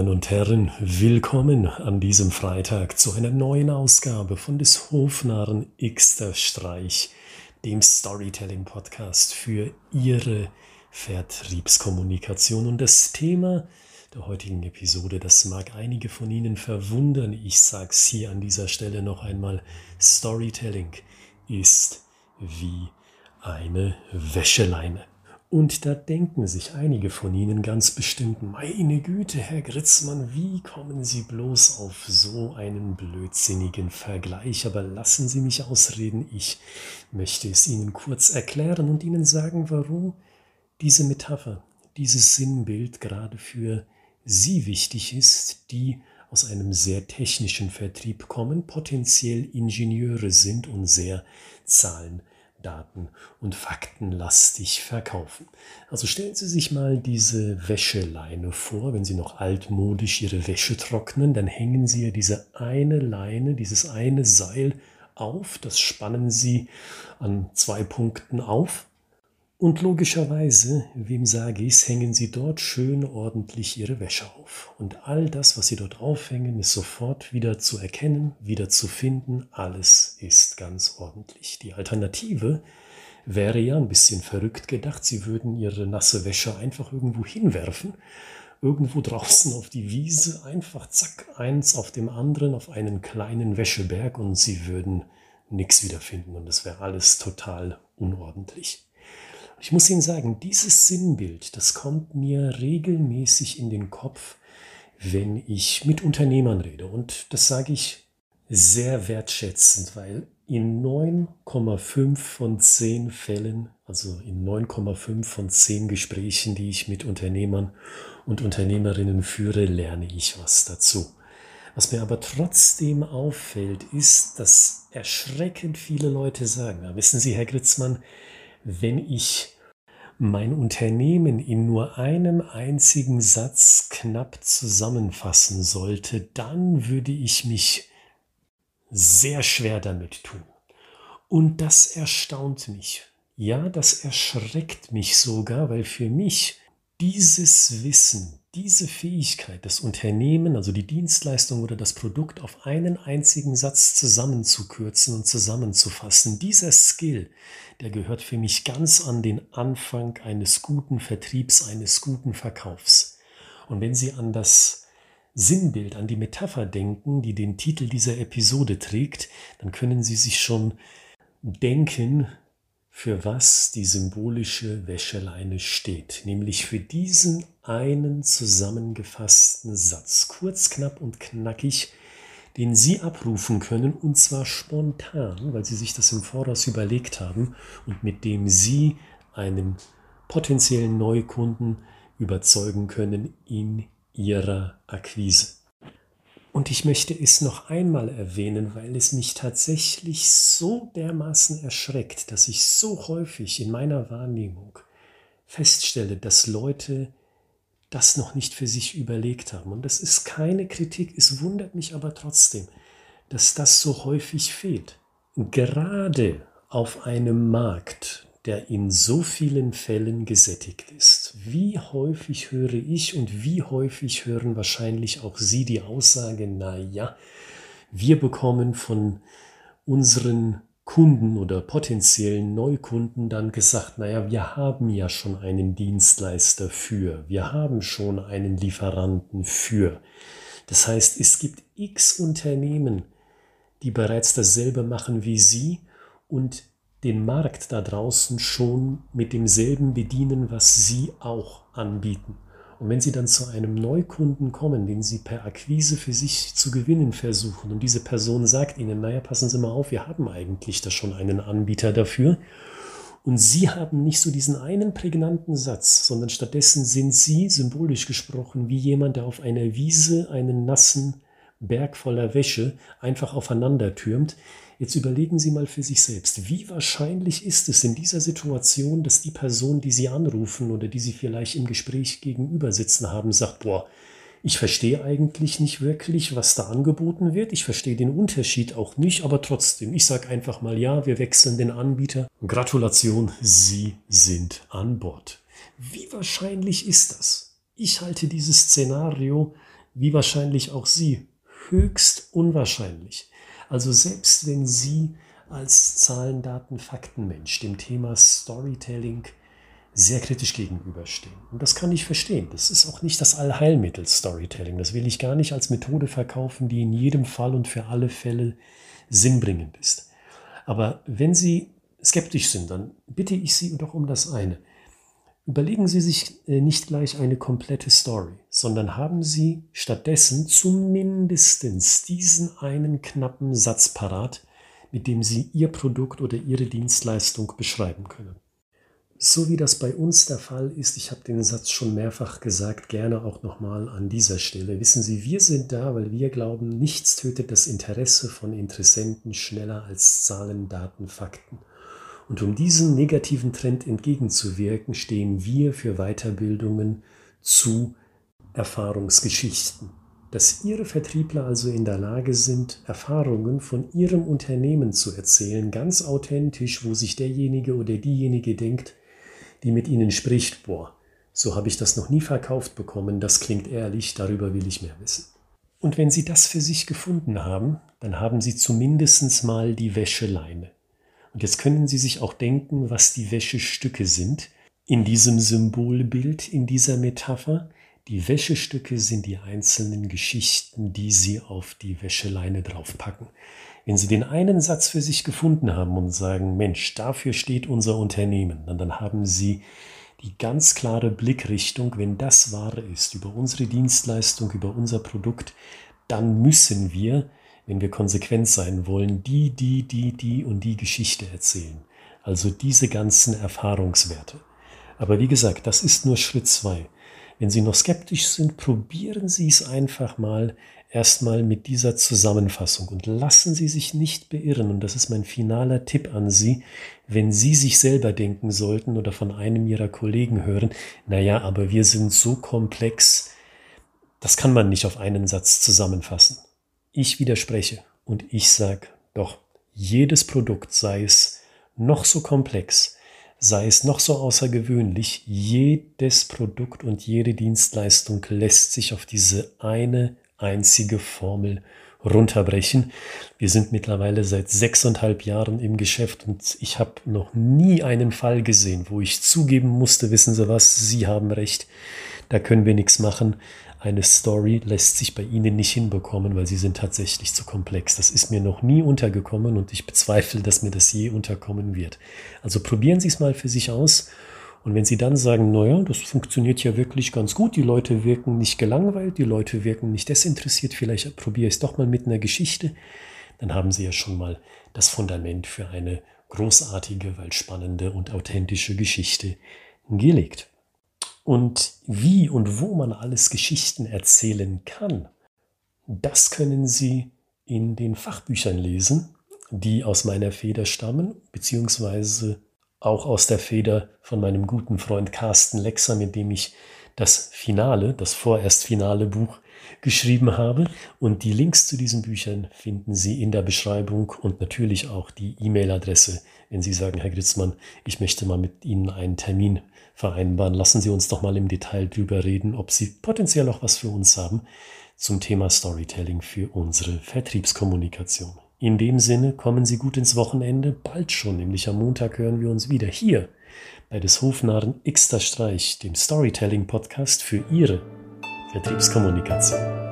Damen und Herren, willkommen an diesem Freitag zu einer neuen Ausgabe von des Hofnarren Xter Streich, dem Storytelling-Podcast für Ihre Vertriebskommunikation. Und das Thema der heutigen Episode, das mag einige von Ihnen verwundern, ich sage es hier an dieser Stelle noch einmal, Storytelling ist wie eine Wäscheleine. Und da denken sich einige von Ihnen ganz bestimmt, meine Güte, Herr Gritzmann, wie kommen Sie bloß auf so einen blödsinnigen Vergleich? Aber lassen Sie mich ausreden, ich möchte es Ihnen kurz erklären und Ihnen sagen, warum diese Metapher, dieses Sinnbild gerade für Sie wichtig ist, die aus einem sehr technischen Vertrieb kommen, potenziell Ingenieure sind und sehr Zahlen Daten- und faktenlastig verkaufen. Also stellen Sie sich mal diese Wäscheleine vor, wenn Sie noch altmodisch Ihre Wäsche trocknen, dann hängen Sie ja diese eine Leine, dieses eine Seil auf, das spannen Sie an zwei Punkten auf und logischerweise, wem sage ich hängen Sie dort schön ordentlich Ihre Wäsche auf. Und all das, was Sie dort aufhängen, ist sofort wieder zu erkennen, wieder zu finden. Alles ist ganz ordentlich. Die Alternative wäre ja ein bisschen verrückt gedacht. Sie würden Ihre nasse Wäsche einfach irgendwo hinwerfen. Irgendwo draußen auf die Wiese, einfach zack, eins auf dem anderen, auf einen kleinen Wäscheberg und Sie würden nichts wiederfinden und es wäre alles total unordentlich. Ich muss Ihnen sagen, dieses Sinnbild, das kommt mir regelmäßig in den Kopf, wenn ich mit Unternehmern rede. Und das sage ich sehr wertschätzend, weil in 9,5 von 10 Fällen, also in 9,5 von 10 Gesprächen, die ich mit Unternehmern und Unternehmerinnen führe, lerne ich was dazu. Was mir aber trotzdem auffällt, ist, dass erschreckend viele Leute sagen, wissen Sie, Herr Gritzmann, wenn ich mein Unternehmen in nur einem einzigen Satz knapp zusammenfassen sollte, dann würde ich mich sehr schwer damit tun. Und das erstaunt mich. Ja, das erschreckt mich sogar, weil für mich dieses Wissen, diese Fähigkeit, das Unternehmen, also die Dienstleistung oder das Produkt auf einen einzigen Satz zusammenzukürzen und zusammenzufassen, dieser Skill, der gehört für mich ganz an den Anfang eines guten Vertriebs, eines guten Verkaufs. Und wenn Sie an das Sinnbild, an die Metapher denken, die den Titel dieser Episode trägt, dann können Sie sich schon denken, für was die symbolische Wäscheleine steht, nämlich für diesen einen zusammengefassten Satz, kurz, knapp und knackig, den Sie abrufen können und zwar spontan, weil Sie sich das im Voraus überlegt haben und mit dem Sie einen potenziellen Neukunden überzeugen können in Ihrer Akquise. Und ich möchte es noch einmal erwähnen, weil es mich tatsächlich so dermaßen erschreckt, dass ich so häufig in meiner Wahrnehmung feststelle, dass Leute das noch nicht für sich überlegt haben. Und das ist keine Kritik, es wundert mich aber trotzdem, dass das so häufig fehlt. Gerade auf einem Markt, der in so vielen Fällen gesättigt ist. Wie häufig höre ich und wie häufig hören wahrscheinlich auch Sie die Aussage, na ja, wir bekommen von unseren Kunden oder potenziellen Neukunden dann gesagt, naja, wir haben ja schon einen Dienstleister für, wir haben schon einen Lieferanten für. Das heißt, es gibt x Unternehmen, die bereits dasselbe machen wie Sie und den Markt da draußen schon mit demselben bedienen, was Sie auch anbieten. Und wenn Sie dann zu einem Neukunden kommen, den Sie per Akquise für sich zu gewinnen versuchen und diese Person sagt Ihnen, naja, passen Sie mal auf, wir haben eigentlich da schon einen Anbieter dafür. Und Sie haben nicht so diesen einen prägnanten Satz, sondern stattdessen sind Sie, symbolisch gesprochen, wie jemand, der auf einer Wiese einen nassen Berg voller Wäsche einfach aufeinander türmt, Jetzt überlegen Sie mal für sich selbst, wie wahrscheinlich ist es in dieser Situation, dass die Person, die Sie anrufen oder die Sie vielleicht im Gespräch gegenüber sitzen haben, sagt, boah, ich verstehe eigentlich nicht wirklich, was da angeboten wird. Ich verstehe den Unterschied auch nicht, aber trotzdem, ich sage einfach mal ja, wir wechseln den Anbieter. Gratulation, Sie sind an Bord. Wie wahrscheinlich ist das? Ich halte dieses Szenario wie wahrscheinlich auch Sie, höchst unwahrscheinlich. Also selbst wenn Sie als Zahlen, Daten, Faktenmensch dem Thema Storytelling sehr kritisch gegenüberstehen. Und das kann ich verstehen. Das ist auch nicht das Allheilmittel Storytelling. Das will ich gar nicht als Methode verkaufen, die in jedem Fall und für alle Fälle sinnbringend ist. Aber wenn Sie skeptisch sind, dann bitte ich Sie doch um das eine. Überlegen Sie sich äh, nicht gleich eine komplette Story, sondern haben Sie stattdessen zumindest diesen einen knappen Satz parat, mit dem Sie Ihr Produkt oder Ihre Dienstleistung beschreiben können. So wie das bei uns der Fall ist, ich habe den Satz schon mehrfach gesagt, gerne auch nochmal an dieser Stelle. Wissen Sie, wir sind da, weil wir glauben, nichts tötet das Interesse von Interessenten schneller als Zahlen, Daten, Fakten. Und um diesem negativen Trend entgegenzuwirken, stehen wir für Weiterbildungen zu Erfahrungsgeschichten dass Ihre Vertriebler also in der Lage sind, Erfahrungen von Ihrem Unternehmen zu erzählen, ganz authentisch, wo sich derjenige oder diejenige denkt, die mit Ihnen spricht, boah, so habe ich das noch nie verkauft bekommen, das klingt ehrlich, darüber will ich mehr wissen. Und wenn Sie das für sich gefunden haben, dann haben Sie zumindest mal die Wäscheleine. Und jetzt können Sie sich auch denken, was die Wäschestücke sind in diesem Symbolbild, in dieser Metapher. Die Wäschestücke sind die einzelnen Geschichten, die Sie auf die Wäscheleine draufpacken. Wenn Sie den einen Satz für sich gefunden haben und sagen, Mensch, dafür steht unser Unternehmen, dann, haben Sie die ganz klare Blickrichtung, wenn das Wahre ist, über unsere Dienstleistung, über unser Produkt, dann müssen wir, wenn wir konsequent sein wollen, die, die, die, die und die Geschichte erzählen. Also diese ganzen Erfahrungswerte. Aber wie gesagt, das ist nur Schritt zwei. Wenn Sie noch skeptisch sind, probieren Sie es einfach mal erstmal mit dieser Zusammenfassung und lassen Sie sich nicht beirren. Und das ist mein finaler Tipp an Sie, wenn Sie sich selber denken sollten oder von einem Ihrer Kollegen hören, naja, aber wir sind so komplex, das kann man nicht auf einen Satz zusammenfassen. Ich widerspreche und ich sage, doch, jedes Produkt, sei es noch so komplex, sei es noch so außergewöhnlich, jedes Produkt und jede Dienstleistung lässt sich auf diese eine einzige Formel runterbrechen. Wir sind mittlerweile seit sechseinhalb Jahren im Geschäft und ich habe noch nie einen Fall gesehen, wo ich zugeben musste, wissen Sie was, Sie haben recht, da können wir nichts machen eine Story lässt sich bei Ihnen nicht hinbekommen, weil sie sind tatsächlich zu komplex. Das ist mir noch nie untergekommen und ich bezweifle, dass mir das je unterkommen wird. Also probieren Sie es mal für sich aus. Und wenn Sie dann sagen, naja, das funktioniert ja wirklich ganz gut, die Leute wirken nicht gelangweilt, die Leute wirken nicht desinteressiert, vielleicht probiere ich es doch mal mit einer Geschichte, dann haben Sie ja schon mal das Fundament für eine großartige, weil spannende und authentische Geschichte gelegt. Und wie und wo man alles Geschichten erzählen kann, das können Sie in den Fachbüchern lesen, die aus meiner Feder stammen, beziehungsweise auch aus der Feder von meinem guten Freund Carsten Lexer, mit dem ich das Finale, das vorerst finale Buch geschrieben habe. Und die Links zu diesen Büchern finden Sie in der Beschreibung und natürlich auch die E-Mail-Adresse, wenn Sie sagen, Herr Gritzmann, ich möchte mal mit Ihnen einen Termin vereinbaren. Lassen Sie uns doch mal im Detail drüber reden, ob Sie potenziell auch was für uns haben zum Thema Storytelling für unsere Vertriebskommunikation. In dem Sinne kommen Sie gut ins Wochenende, bald schon, nämlich am Montag hören wir uns wieder hier bei des Hofnarren Xter Streich, dem Storytelling Podcast für Ihre Vertriebskommunikation.